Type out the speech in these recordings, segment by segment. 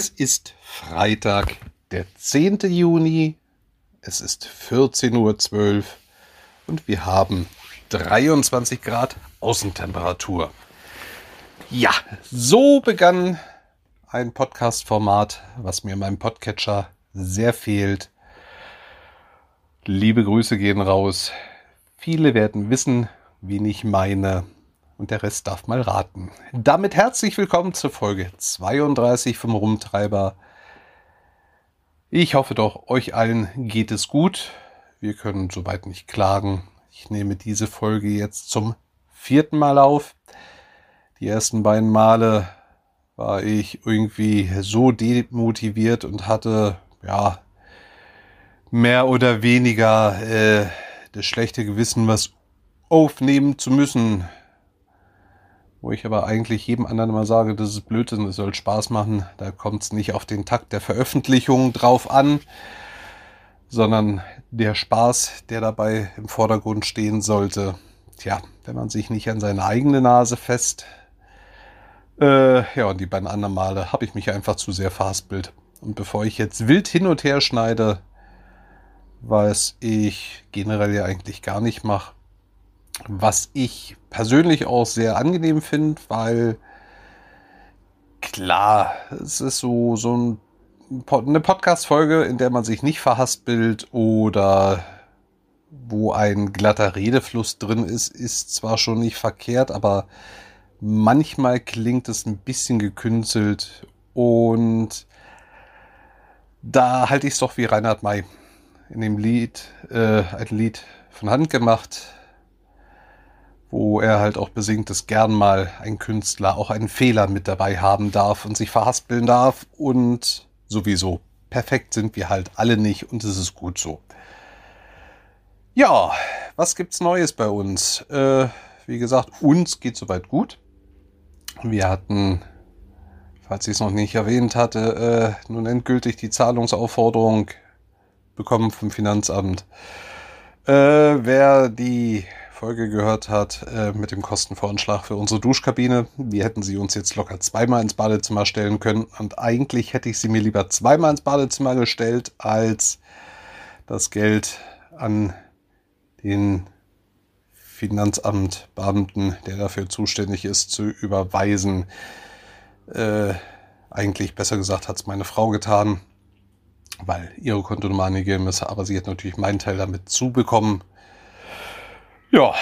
Es ist Freitag, der 10. Juni. Es ist 14.12 Uhr und wir haben 23 Grad Außentemperatur. Ja, so begann ein Podcast-Format, was mir in meinem Podcatcher sehr fehlt. Liebe Grüße gehen raus. Viele werden wissen, wen ich meine. Und der Rest darf mal raten. Damit herzlich willkommen zur Folge 32 vom Rumtreiber. Ich hoffe doch, euch allen geht es gut. Wir können soweit nicht klagen. Ich nehme diese Folge jetzt zum vierten Mal auf. Die ersten beiden Male war ich irgendwie so demotiviert und hatte, ja, mehr oder weniger äh, das schlechte Gewissen, was aufnehmen zu müssen. Wo ich aber eigentlich jedem anderen immer sage, das ist Blödsinn, es soll Spaß machen. Da kommt es nicht auf den Takt der Veröffentlichung drauf an, sondern der Spaß, der dabei im Vordergrund stehen sollte. Tja, wenn man sich nicht an seine eigene Nase fest. Äh, ja, und die beiden anderen Male habe ich mich einfach zu sehr verhaspelt. Und bevor ich jetzt wild hin und her schneide, was ich generell ja eigentlich gar nicht mache, was ich persönlich auch sehr angenehm finde, weil klar, es ist so, so ein, eine Podcast-Folge, in der man sich nicht verhaspelt oder wo ein glatter Redefluss drin ist, ist zwar schon nicht verkehrt, aber manchmal klingt es ein bisschen gekünstelt und da halte ich es doch wie Reinhard May in dem Lied, äh, ein Lied von Hand gemacht, wo er halt auch besingt, dass gern mal ein Künstler auch einen Fehler mit dabei haben darf und sich verhaspeln darf und sowieso. Perfekt sind wir halt alle nicht und es ist gut so. Ja, was gibt's Neues bei uns? Äh, wie gesagt, uns geht soweit gut. Wir hatten, falls ich es noch nicht erwähnt hatte, äh, nun endgültig die Zahlungsaufforderung bekommen vom Finanzamt. Äh, wer die Folge gehört hat äh, mit dem Kostenvoranschlag für unsere Duschkabine. Wir hätten sie uns jetzt locker zweimal ins Badezimmer stellen können. Und eigentlich hätte ich sie mir lieber zweimal ins Badezimmer gestellt, als das Geld an den Finanzamtbeamten, der dafür zuständig ist, zu überweisen. Äh, eigentlich besser gesagt hat es meine Frau getan, weil ihre Kontonummer angegeben ist, aber sie hat natürlich meinen Teil damit zubekommen. Ja,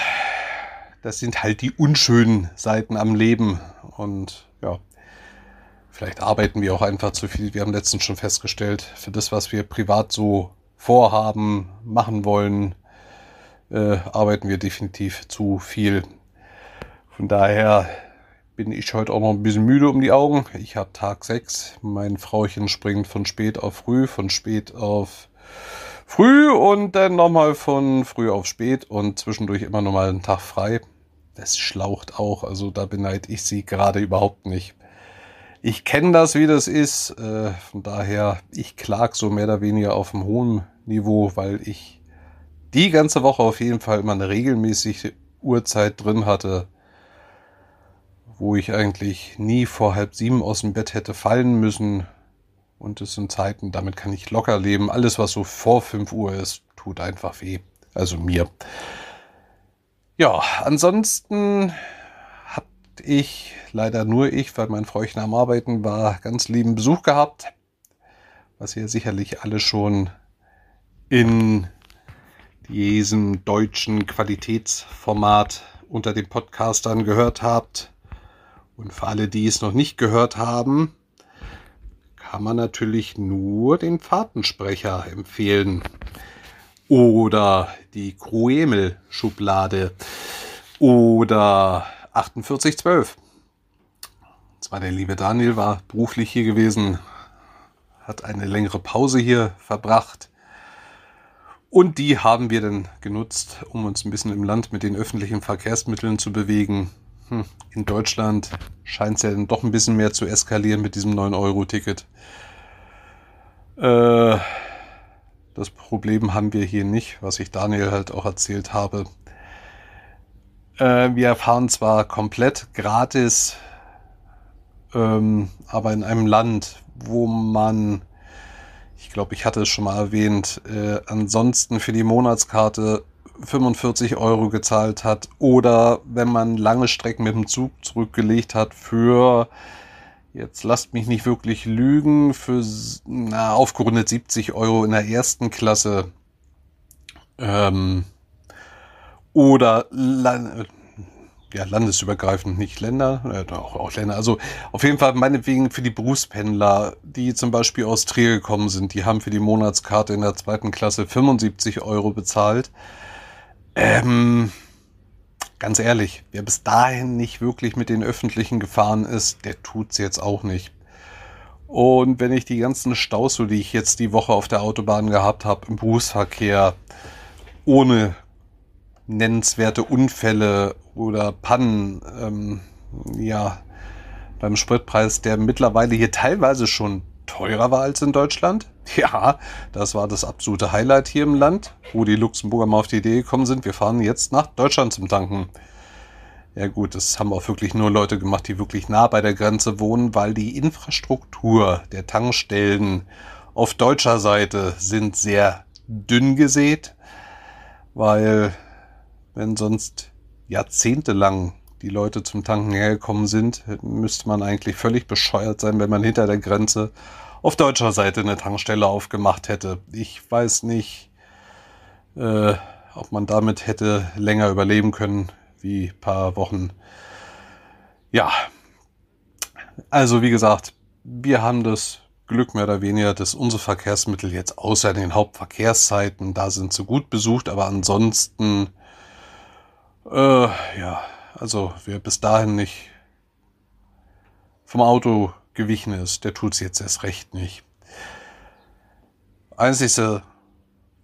das sind halt die unschönen Seiten am Leben. Und ja, vielleicht arbeiten wir auch einfach zu viel. Wir haben letztens schon festgestellt, für das, was wir privat so vorhaben, machen wollen, äh, arbeiten wir definitiv zu viel. Von daher bin ich heute auch noch ein bisschen müde um die Augen. Ich habe Tag 6. Mein Frauchen springt von spät auf früh, von spät auf früh und dann nochmal von früh auf spät und zwischendurch immer nochmal einen Tag frei. Das schlaucht auch, also da beneide ich sie gerade überhaupt nicht. Ich kenne das, wie das ist, äh, von daher, ich klag so mehr oder weniger auf einem hohen Niveau, weil ich die ganze Woche auf jeden Fall immer eine regelmäßige Uhrzeit drin hatte, wo ich eigentlich nie vor halb sieben aus dem Bett hätte fallen müssen, und es sind Zeiten, damit kann ich locker leben. Alles, was so vor 5 Uhr ist, tut einfach weh. Also mir. Ja, ansonsten habe ich, leider nur ich, weil mein Frauchen am Arbeiten war, ganz lieben Besuch gehabt. Was ihr sicherlich alle schon in diesem deutschen Qualitätsformat unter den Podcastern gehört habt. Und für alle, die es noch nicht gehört haben, kann man natürlich nur den Fahrtensprecher empfehlen. Oder die Kruemel-Schublade. Oder 4812. Zwar der liebe Daniel war beruflich hier gewesen, hat eine längere Pause hier verbracht. Und die haben wir dann genutzt, um uns ein bisschen im Land mit den öffentlichen Verkehrsmitteln zu bewegen. Hm, in Deutschland scheint es ja dann doch ein bisschen mehr zu eskalieren mit diesem 9-Euro-Ticket. Äh, das Problem haben wir hier nicht, was ich Daniel halt auch erzählt habe. Äh, wir fahren zwar komplett gratis, ähm, aber in einem Land, wo man, ich glaube, ich hatte es schon mal erwähnt, äh, ansonsten für die Monatskarte 45 Euro gezahlt hat oder wenn man lange Strecken mit dem Zug zurückgelegt hat für, jetzt lasst mich nicht wirklich lügen, für na, aufgerundet 70 Euro in der ersten Klasse ähm, oder ja, landesübergreifend, nicht Länder, äh, auch, auch Länder. Also auf jeden Fall meinetwegen für die Berufspendler, die zum Beispiel aus Trier gekommen sind, die haben für die Monatskarte in der zweiten Klasse 75 Euro bezahlt. Ähm, ganz ehrlich, wer bis dahin nicht wirklich mit den Öffentlichen gefahren ist, der tut's jetzt auch nicht. Und wenn ich die ganzen Staus, die ich jetzt die Woche auf der Autobahn gehabt habe, im Berufsverkehr, ohne nennenswerte Unfälle oder Pannen, ähm, ja, beim Spritpreis, der mittlerweile hier teilweise schon teurer war als in Deutschland. Ja, das war das absolute Highlight hier im Land, wo die Luxemburger mal auf die Idee gekommen sind, wir fahren jetzt nach Deutschland zum Tanken. Ja gut, das haben auch wirklich nur Leute gemacht, die wirklich nah bei der Grenze wohnen, weil die Infrastruktur der Tankstellen auf deutscher Seite sind sehr dünn gesät, weil wenn sonst jahrzehntelang die Leute zum Tanken hergekommen sind, müsste man eigentlich völlig bescheuert sein, wenn man hinter der Grenze auf deutscher Seite eine Tankstelle aufgemacht hätte. Ich weiß nicht, äh, ob man damit hätte länger überleben können wie paar Wochen. Ja, also wie gesagt, wir haben das Glück mehr oder weniger, dass unsere Verkehrsmittel jetzt außer den Hauptverkehrszeiten, da sind sie gut besucht, aber ansonsten äh, ja, also wer bis dahin nicht vom Auto gewichen ist, der tut es jetzt erst recht nicht. Einzigste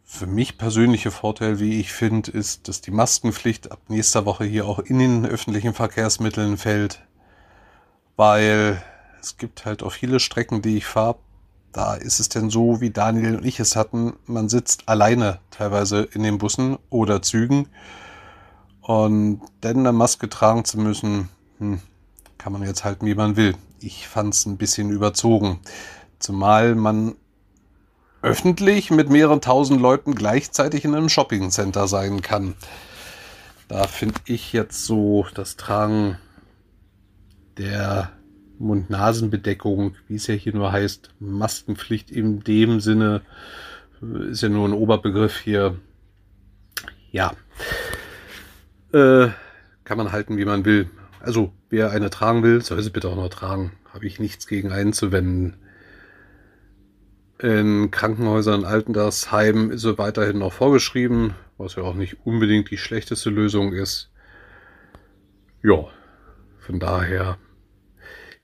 für mich persönliche Vorteil, wie ich finde, ist, dass die Maskenpflicht ab nächster Woche hier auch in den öffentlichen Verkehrsmitteln fällt, weil es gibt halt auch viele Strecken, die ich fahre. Da ist es denn so, wie Daniel und ich es hatten, man sitzt alleine teilweise in den Bussen oder Zügen und denn eine Maske tragen zu müssen, hm, kann man jetzt halten, wie man will. Ich fand es ein bisschen überzogen. Zumal man öffentlich mit mehreren tausend Leuten gleichzeitig in einem Shoppingcenter sein kann. Da finde ich jetzt so das Tragen der Mund-Nasen-Bedeckung, wie es ja hier nur heißt, Maskenpflicht in dem Sinne, ist ja nur ein Oberbegriff hier. Ja, äh, kann man halten, wie man will. Also, wer eine tragen will, soll sie bitte auch noch tragen. Habe ich nichts gegen einzuwenden. In Krankenhäusern, Altersheimen ist sie weiterhin noch vorgeschrieben, was ja auch nicht unbedingt die schlechteste Lösung ist. Ja, von daher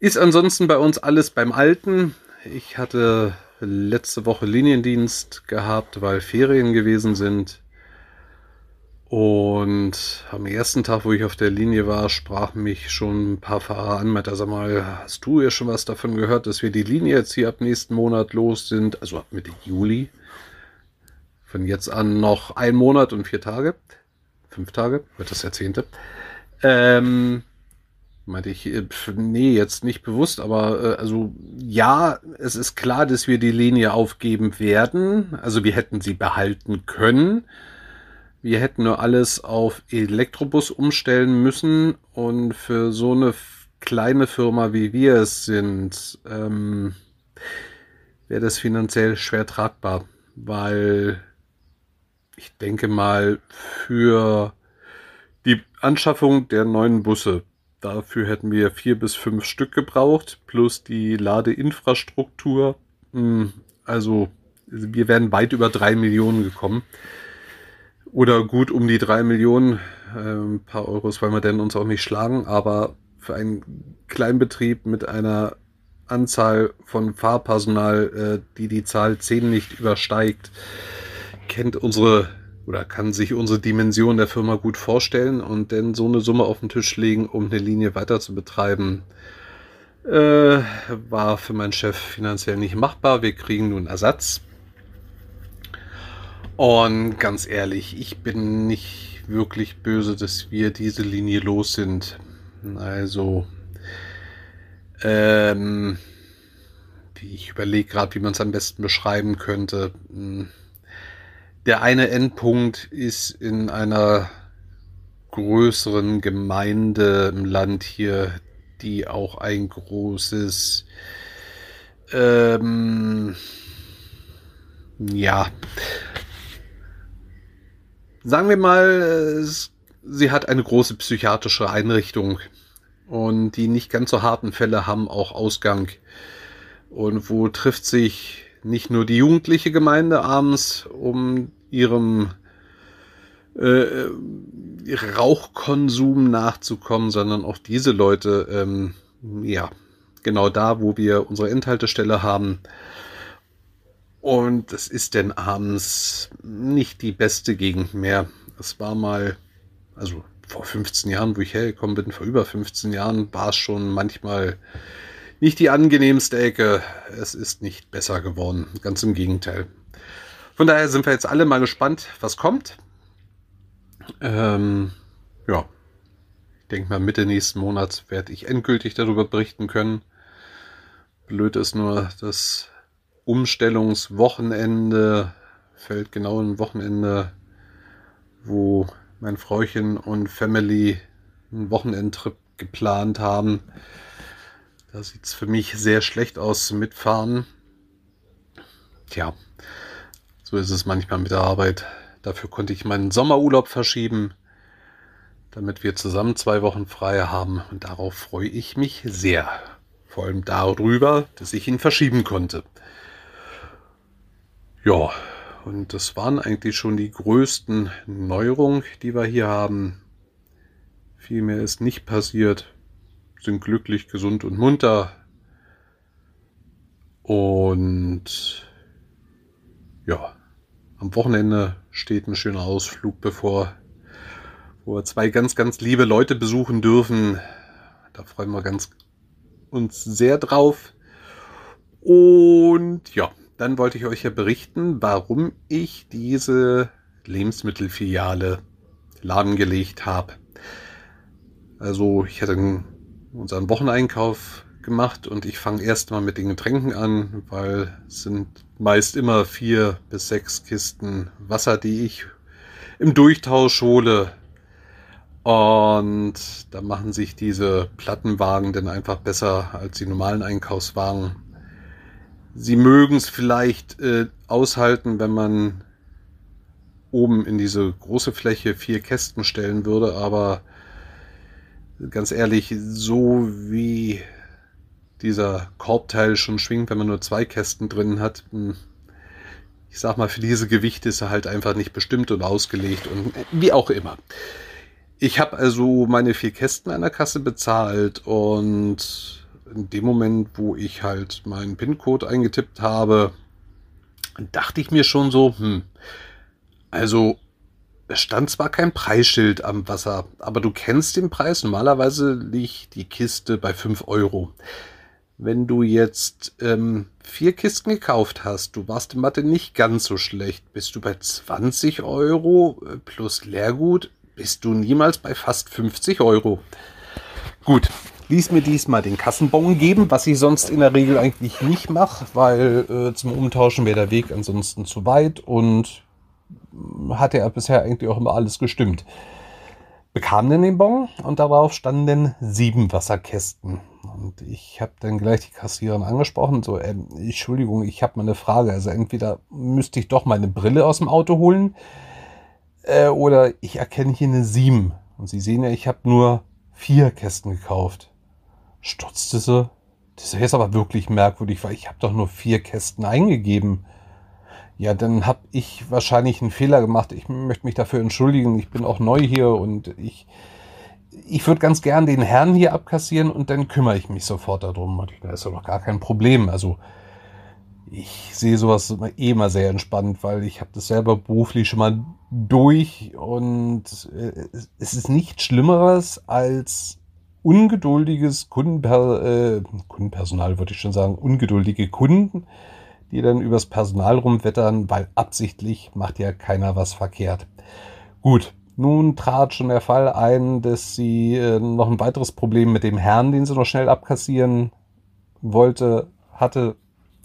ist ansonsten bei uns alles beim Alten. Ich hatte letzte Woche Liniendienst gehabt, weil Ferien gewesen sind. Und am ersten Tag, wo ich auf der Linie war, sprachen mich schon ein paar Fahrer an, meinte, sag mal, hast du ja schon was davon gehört, dass wir die Linie jetzt hier ab nächsten Monat los sind? Also ab Mitte Juli. Von jetzt an noch ein Monat und vier Tage. Fünf Tage, wird das Jahrzehnte. Ähm, meinte ich, äh, nee, jetzt nicht bewusst, aber äh, also ja, es ist klar, dass wir die Linie aufgeben werden. Also wir hätten sie behalten können. Wir hätten nur alles auf Elektrobus umstellen müssen und für so eine kleine Firma wie wir es sind, ähm, wäre das finanziell schwer tragbar, weil ich denke mal für die Anschaffung der neuen Busse, dafür hätten wir vier bis fünf Stück gebraucht, plus die Ladeinfrastruktur. Hm, also wir wären weit über drei Millionen gekommen oder gut um die drei Millionen. Äh, ein paar Euros wollen wir denn uns auch nicht schlagen, aber für einen Kleinbetrieb mit einer Anzahl von Fahrpersonal, äh, die die Zahl 10 nicht übersteigt, kennt unsere oder kann sich unsere Dimension der Firma gut vorstellen und denn so eine Summe auf den Tisch legen, um eine Linie weiter zu betreiben, äh, war für meinen Chef finanziell nicht machbar. Wir kriegen nun Ersatz. Und ganz ehrlich, ich bin nicht wirklich böse, dass wir diese Linie los sind. Also, ähm, ich überlege gerade, wie man es am besten beschreiben könnte. Der eine Endpunkt ist in einer größeren Gemeinde im Land hier, die auch ein großes, ähm, ja, sagen wir mal, sie hat eine große psychiatrische Einrichtung und die nicht ganz so harten Fälle haben auch Ausgang. Und wo trifft sich nicht nur die jugendliche Gemeinde abends, um ihrem äh, Rauchkonsum nachzukommen, sondern auch diese Leute, ähm, ja, genau da, wo wir unsere Endhaltestelle haben. Und es ist denn abends nicht die beste Gegend mehr. Es war mal, also vor 15 Jahren, wo ich hergekommen bin, vor über 15 Jahren, war es schon manchmal nicht die angenehmste Ecke. Es ist nicht besser geworden. Ganz im Gegenteil. Von daher sind wir jetzt alle mal gespannt, was kommt. Ähm, ja, ich denke mal, Mitte nächsten Monats werde ich endgültig darüber berichten können. Blöd ist nur, das Umstellungswochenende fällt genau ein Wochenende, wo mein Frauchen und Family einen Wochenendtrip geplant haben. Da sieht es für mich sehr schlecht aus zum Mitfahren. Tja, so ist es manchmal mit der Arbeit. Dafür konnte ich meinen Sommerurlaub verschieben, damit wir zusammen zwei Wochen frei haben. Und darauf freue ich mich sehr. Vor allem darüber, dass ich ihn verschieben konnte. Ja, und das waren eigentlich schon die größten Neuerungen, die wir hier haben. Viel mehr ist nicht passiert sind glücklich, gesund und munter. Und ja, am Wochenende steht ein schöner Ausflug bevor, wo wir zwei ganz, ganz liebe Leute besuchen dürfen. Da freuen wir ganz uns sehr drauf. Und ja, dann wollte ich euch ja berichten, warum ich diese Lebensmittelfiliale ladengelegt habe. Also ich hatte unseren Wocheneinkauf gemacht und ich fange erstmal mit den Getränken an, weil es sind meist immer vier bis sechs Kisten Wasser, die ich im Durchtausch hole. Und da machen sich diese Plattenwagen dann einfach besser als die normalen Einkaufswagen. Sie mögen es vielleicht äh, aushalten, wenn man oben in diese große Fläche vier Kästen stellen würde, aber ganz ehrlich, so wie dieser Korbteil schon schwingt, wenn man nur zwei Kästen drin hat, hm, ich sag mal, für diese Gewichte ist er halt einfach nicht bestimmt und ausgelegt und wie auch immer. Ich habe also meine vier Kästen an der Kasse bezahlt und in dem Moment, wo ich halt meinen PIN-Code eingetippt habe, dachte ich mir schon so, hm, also es stand zwar kein Preisschild am Wasser, aber du kennst den Preis. Normalerweise liegt die Kiste bei 5 Euro. Wenn du jetzt ähm, vier Kisten gekauft hast, du warst in Mathe nicht ganz so schlecht, bist du bei 20 Euro äh, plus Leergut, bist du niemals bei fast 50 Euro. Gut, ließ mir diesmal den Kassenbon geben, was ich sonst in der Regel eigentlich nicht mache, weil äh, zum Umtauschen wäre der Weg ansonsten zu weit und hatte er bisher eigentlich auch immer alles gestimmt. Bekam dann den Bon und darauf standen sieben Wasserkästen. Und ich habe dann gleich die Kassiererin angesprochen, so, äh, Entschuldigung, ich habe mal eine Frage. Also entweder müsste ich doch meine Brille aus dem Auto holen äh, oder ich erkenne hier eine sieben. Und Sie sehen ja, ich habe nur vier Kästen gekauft. Stutzte sie. Das ist jetzt aber wirklich merkwürdig, weil ich habe doch nur vier Kästen eingegeben. Ja, dann habe ich wahrscheinlich einen Fehler gemacht. Ich möchte mich dafür entschuldigen. Ich bin auch neu hier und ich, ich würde ganz gern den Herrn hier abkassieren und dann kümmere ich mich sofort darum. Da ist doch gar kein Problem. Also ich sehe sowas eh immer sehr entspannt, weil ich habe das selber beruflich schon mal durch und äh, es ist nichts Schlimmeres als ungeduldiges Kundenper äh, Kundenpersonal, würde ich schon sagen, ungeduldige Kunden, die dann übers Personal rumwettern, weil absichtlich macht ja keiner was verkehrt. Gut, Nun trat schon der Fall ein, dass sie äh, noch ein weiteres Problem mit dem Herrn, den sie noch schnell abkassieren wollte, hatte.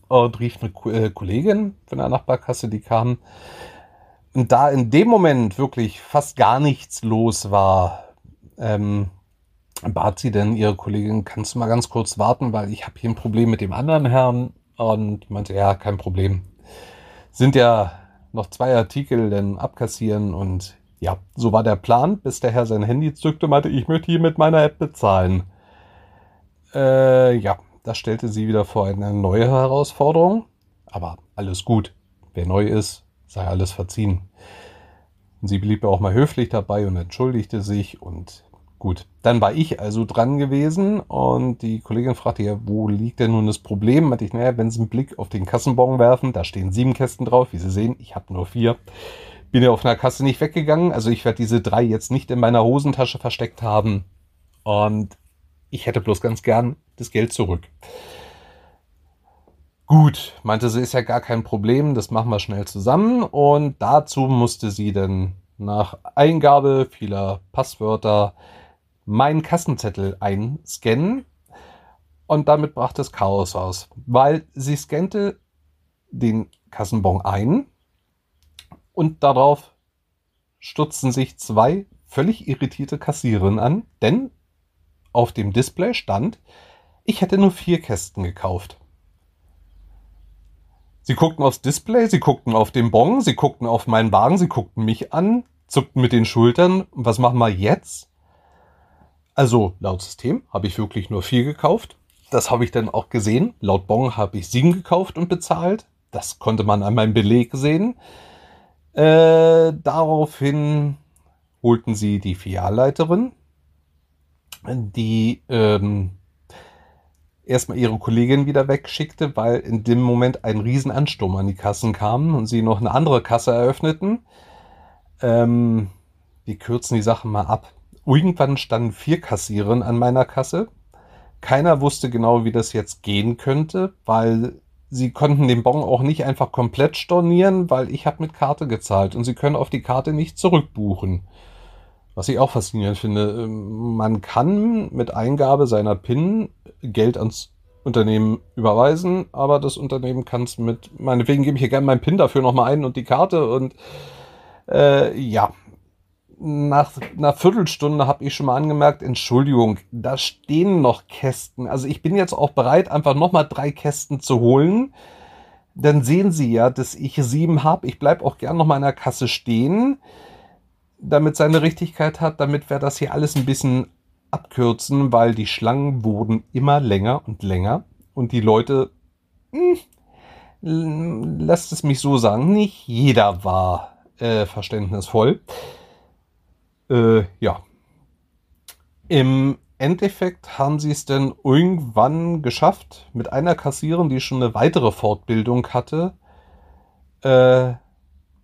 Und rief eine äh, Kollegin von der Nachbarkasse, die kam. Und da in dem Moment wirklich fast gar nichts los war, ähm, bat sie denn ihre Kollegin, kannst du mal ganz kurz warten, weil ich habe hier ein Problem mit dem anderen Herrn. Und meinte, ja, kein Problem. Sind ja noch zwei Artikel denn abkassieren und ja, so war der Plan, bis der Herr sein Handy zückte und meinte, ich möchte hier mit meiner App bezahlen. Äh, ja, das stellte sie wieder vor eine neue Herausforderung. Aber alles gut. Wer neu ist, sei alles verziehen. Sie blieb auch mal höflich dabei und entschuldigte sich und Gut, dann war ich also dran gewesen und die Kollegin fragte ja, wo liegt denn nun das Problem? Meinte ich, naja, wenn Sie einen Blick auf den Kassenbon werfen, da stehen sieben Kästen drauf, wie Sie sehen, ich habe nur vier. Bin ja auf einer Kasse nicht weggegangen, also ich werde diese drei jetzt nicht in meiner Hosentasche versteckt haben und ich hätte bloß ganz gern das Geld zurück. Gut, meinte sie, ist ja gar kein Problem, das machen wir schnell zusammen und dazu musste sie dann nach Eingabe vieler Passwörter meinen Kassenzettel einscannen und damit brachte es Chaos aus, weil sie scannte den Kassenbon ein und darauf stutzten sich zwei völlig irritierte Kassiererinnen an, denn auf dem Display stand, ich hätte nur vier Kästen gekauft. Sie guckten aufs Display, sie guckten auf den Bon, sie guckten auf meinen Wagen, sie guckten mich an, zuckten mit den Schultern. Was machen wir jetzt? Also laut System habe ich wirklich nur vier gekauft. Das habe ich dann auch gesehen. Laut Bon habe ich sieben gekauft und bezahlt. Das konnte man an meinem Beleg sehen. Äh, daraufhin holten sie die Filialleiterin, die ähm, erstmal ihre Kollegin wieder wegschickte, weil in dem Moment ein Riesenansturm an die Kassen kam und sie noch eine andere Kasse eröffneten. Ähm, wir kürzen die Sachen mal ab. Irgendwann standen vier Kassieren an meiner Kasse. Keiner wusste genau, wie das jetzt gehen könnte, weil sie konnten den Bon auch nicht einfach komplett stornieren, weil ich habe mit Karte gezahlt und sie können auf die Karte nicht zurückbuchen. Was ich auch faszinierend finde, ähm, man kann mit Eingabe seiner PIN Geld ans Unternehmen überweisen, aber das Unternehmen kann es mit, meinetwegen gebe ich hier gerne meinen PIN dafür nochmal ein und die Karte und äh, ja, nach einer Viertelstunde habe ich schon mal angemerkt, Entschuldigung, da stehen noch Kästen. Also ich bin jetzt auch bereit, einfach nochmal drei Kästen zu holen. Dann sehen Sie ja, dass ich sieben habe. Ich bleibe auch gern nochmal in der Kasse stehen, damit seine Richtigkeit hat, damit wir das hier alles ein bisschen abkürzen, weil die Schlangen wurden immer länger und länger und die Leute, mh, hm, lasst es mich so sagen, nicht jeder war äh, verständnisvoll. Äh, ja. Im Endeffekt haben sie es denn irgendwann geschafft, mit einer Kassiererin, die schon eine weitere Fortbildung hatte, äh,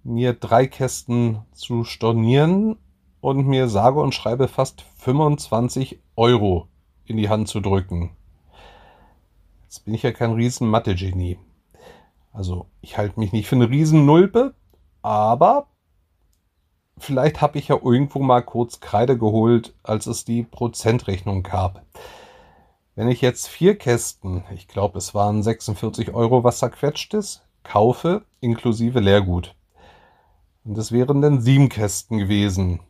mir drei Kästen zu stornieren und mir sage und schreibe fast 25 Euro in die Hand zu drücken. Jetzt bin ich ja kein riesen Mathe-Genie. Also ich halte mich nicht für eine riesen Nulpe, aber vielleicht habe ich ja irgendwo mal kurz Kreide geholt, als es die Prozentrechnung gab. Wenn ich jetzt vier Kästen, ich glaube es waren 46 Euro, was zerquetscht ist, kaufe, inklusive Leergut. Und es wären dann sieben Kästen gewesen,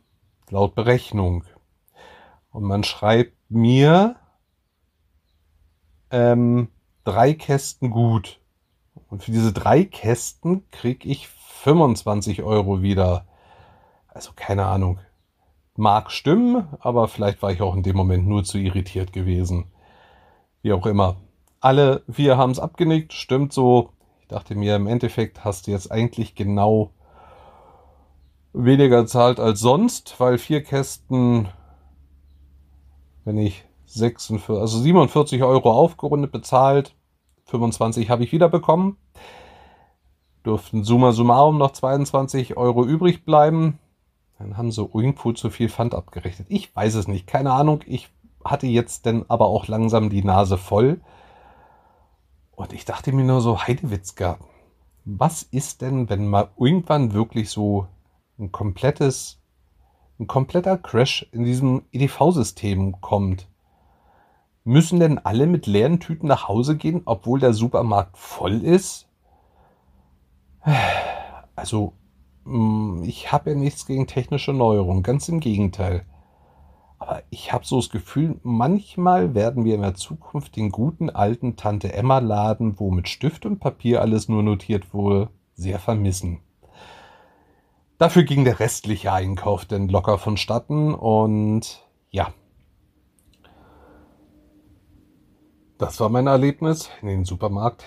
laut Berechnung. Und man schreibt mir ähm, drei Kästen gut. Und für diese drei Kästen kriege ich 25 Euro wieder. Also keine Ahnung. Mag stimmen, aber vielleicht war ich auch in dem Moment nur zu irritiert gewesen. Wie auch immer. Alle vier haben es abgenickt, stimmt so. Ich dachte mir, im Endeffekt hast du jetzt eigentlich genau weniger zahlt als sonst, weil vier Kästen, wenn ich 46, also 47 Euro aufgerundet bezahlt, 25 habe ich wieder bekommen. Durften summa summarum noch 22 Euro übrig bleiben. Dann haben sie irgendwo zu viel Pfand abgerechnet. Ich weiß es nicht, keine Ahnung. Ich hatte jetzt denn aber auch langsam die Nase voll. Und ich dachte mir nur so, Heidewitzka, was ist denn, wenn mal irgendwann wirklich so ein komplettes, ein kompletter Crash in diesem EDV-System kommt, müssen denn alle mit leeren Tüten nach Hause gehen, obwohl der Supermarkt voll ist? Also, ich habe ja nichts gegen technische Neuerungen, ganz im Gegenteil. Aber ich habe so das Gefühl, manchmal werden wir in der Zukunft den guten alten Tante Emma Laden, wo mit Stift und Papier alles nur notiert wurde, sehr vermissen. Dafür ging der restliche Einkauf denn locker vonstatten und ja. Das war mein Erlebnis in den Supermarkt,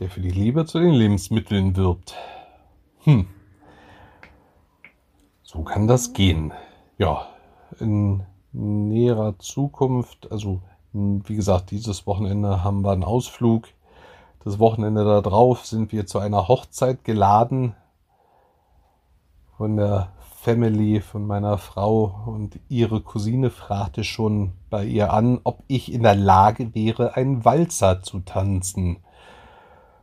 der für die Liebe zu den Lebensmitteln wirbt. Hm. So kann das gehen. Ja, in näherer Zukunft, also wie gesagt, dieses Wochenende haben wir einen Ausflug. Das Wochenende darauf sind wir zu einer Hochzeit geladen von der Family von meiner Frau und ihre Cousine fragte schon bei ihr an, ob ich in der Lage wäre, einen Walzer zu tanzen.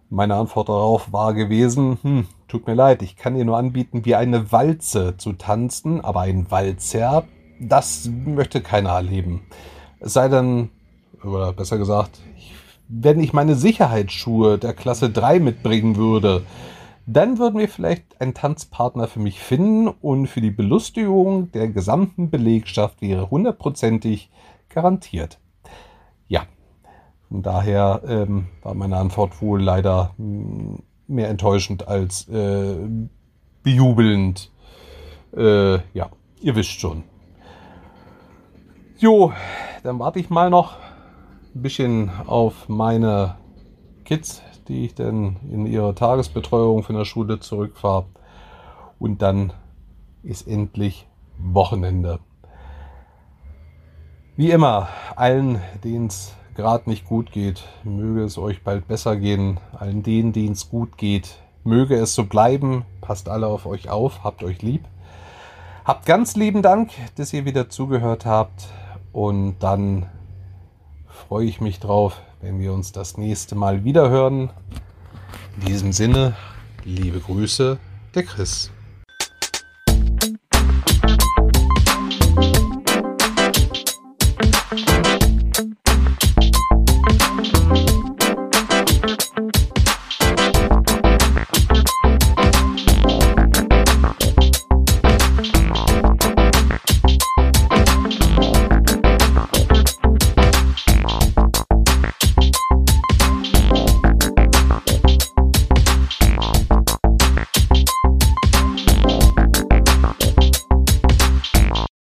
Meine Antwort darauf war gewesen, hm, tut mir leid, ich kann dir nur anbieten, wie eine Walze zu tanzen, aber ein Walzer das möchte keiner erleben. Es sei denn, oder besser gesagt, wenn ich meine Sicherheitsschuhe der Klasse 3 mitbringen würde, dann würden wir vielleicht einen Tanzpartner für mich finden und für die Belustigung der gesamten Belegschaft wäre hundertprozentig garantiert. Von daher ähm, war meine Antwort wohl leider hm, mehr enttäuschend als äh, bejubelnd. Äh, ja, ihr wisst schon. Jo, dann warte ich mal noch ein bisschen auf meine Kids, die ich dann in ihre Tagesbetreuung von der Schule zurückfahre. Und dann ist endlich Wochenende. Wie immer, allen, denen es gerade nicht gut geht, möge es euch bald besser gehen. Allen denen, denen es gut geht, möge es so bleiben. Passt alle auf euch auf, habt euch lieb. Habt ganz lieben Dank, dass ihr wieder zugehört habt. Und dann freue ich mich drauf, wenn wir uns das nächste Mal wieder hören. In diesem Sinne, liebe Grüße, der Chris.